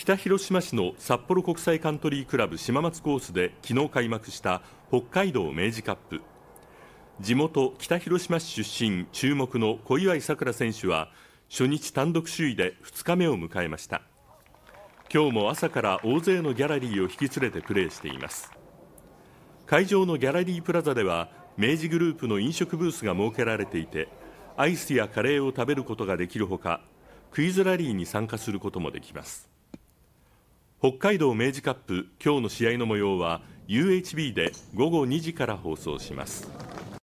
北広島市の札幌国際カントリークラブ島松コースで昨日開幕した北海道明治カップ。地元北広島市出身注目の小祝さくら選手は初日単独首位で2日目を迎えました。今日も朝から大勢のギャラリーを引き連れてプレーしています。会場のギャラリープラザでは明治グループの飲食ブースが設けられていてアイスやカレーを食べることができるほかクイズラリーに参加することもできます。北海道明治カップ今日の試合の模様は UHB で午後2時から放送します。